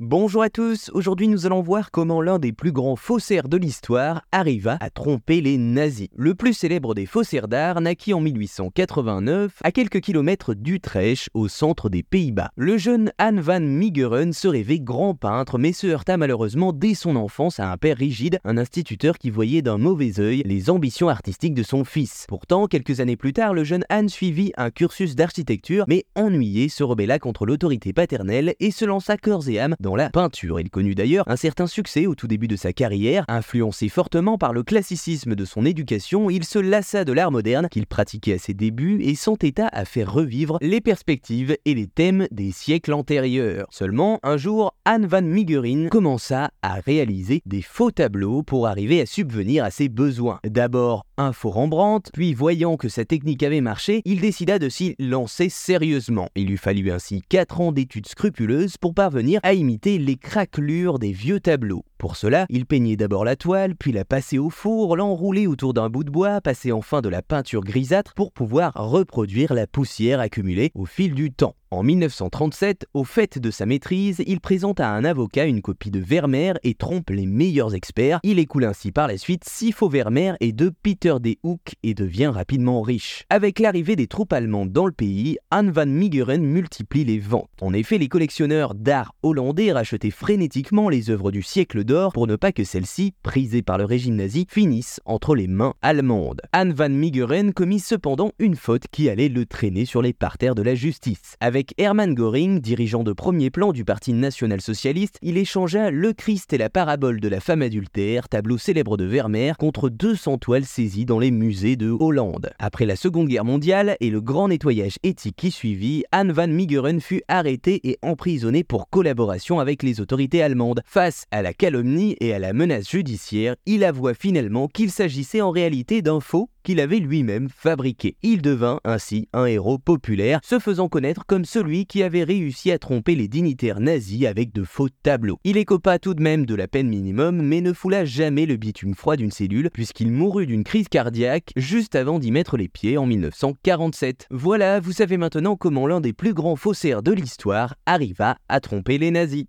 Bonjour à tous, aujourd'hui nous allons voir comment l'un des plus grands faussaires de l'histoire arriva à tromper les nazis. Le plus célèbre des faussaires d'art naquit en 1889 à quelques kilomètres d'Utrecht au centre des Pays-Bas. Le jeune Anne van Meegeren se rêvait grand peintre mais se heurta malheureusement dès son enfance à un père rigide, un instituteur qui voyait d'un mauvais œil les ambitions artistiques de son fils. Pourtant, quelques années plus tard, le jeune Anne suivit un cursus d'architecture mais ennuyé se rebella contre l'autorité paternelle et se lança corps et âme dans la peinture. Il connut d'ailleurs un certain succès au tout début de sa carrière. Influencé fortement par le classicisme de son éducation, il se lassa de l'art moderne qu'il pratiquait à ses débuts et s'entêta à faire revivre les perspectives et les thèmes des siècles antérieurs. Seulement, un jour, Anne van Meegeren commença à réaliser des faux tableaux pour arriver à subvenir à ses besoins. D'abord un Rembrandt, puis voyant que sa technique avait marché, il décida de s'y lancer sérieusement. Il lui fallut ainsi 4 ans d'études scrupuleuses pour parvenir à imiter les craquelures des vieux tableaux. Pour cela, il peignait d'abord la toile, puis la passait au four, l'enroulait autour d'un bout de bois, passait enfin de la peinture grisâtre pour pouvoir reproduire la poussière accumulée au fil du temps. En 1937, au fait de sa maîtrise, il présente à un avocat une copie de Vermeer et trompe les meilleurs experts. Il écoule ainsi par la suite six faux Vermeer et de Peter de Hook et devient rapidement riche. Avec l'arrivée des troupes allemandes dans le pays, Anne van Meegeren multiplie les ventes. En effet, les collectionneurs d'art hollandais rachetaient frénétiquement les œuvres du siècle pour ne pas que celles-ci, prisées par le régime nazi, finissent entre les mains allemandes. Anne van Meegeren commit cependant une faute qui allait le traîner sur les parterres de la justice. Avec Hermann Göring, dirigeant de premier plan du Parti national-socialiste, il échangea Le Christ et la parabole de la femme adultère, tableau célèbre de Vermeer, contre 200 toiles saisies dans les musées de Hollande. Après la Seconde Guerre mondiale et le grand nettoyage éthique qui suivit, Anne van Meegeren fut arrêté et emprisonné pour collaboration avec les autorités allemandes. Face à la et à la menace judiciaire, il avoua finalement qu'il s'agissait en réalité d'un faux qu'il avait lui-même fabriqué. Il devint ainsi un héros populaire, se faisant connaître comme celui qui avait réussi à tromper les dignitaires nazis avec de faux tableaux. Il écopa tout de même de la peine minimum, mais ne foula jamais le bitume froid d'une cellule, puisqu'il mourut d'une crise cardiaque juste avant d'y mettre les pieds en 1947. Voilà, vous savez maintenant comment l'un des plus grands faussaires de l'histoire arriva à tromper les nazis.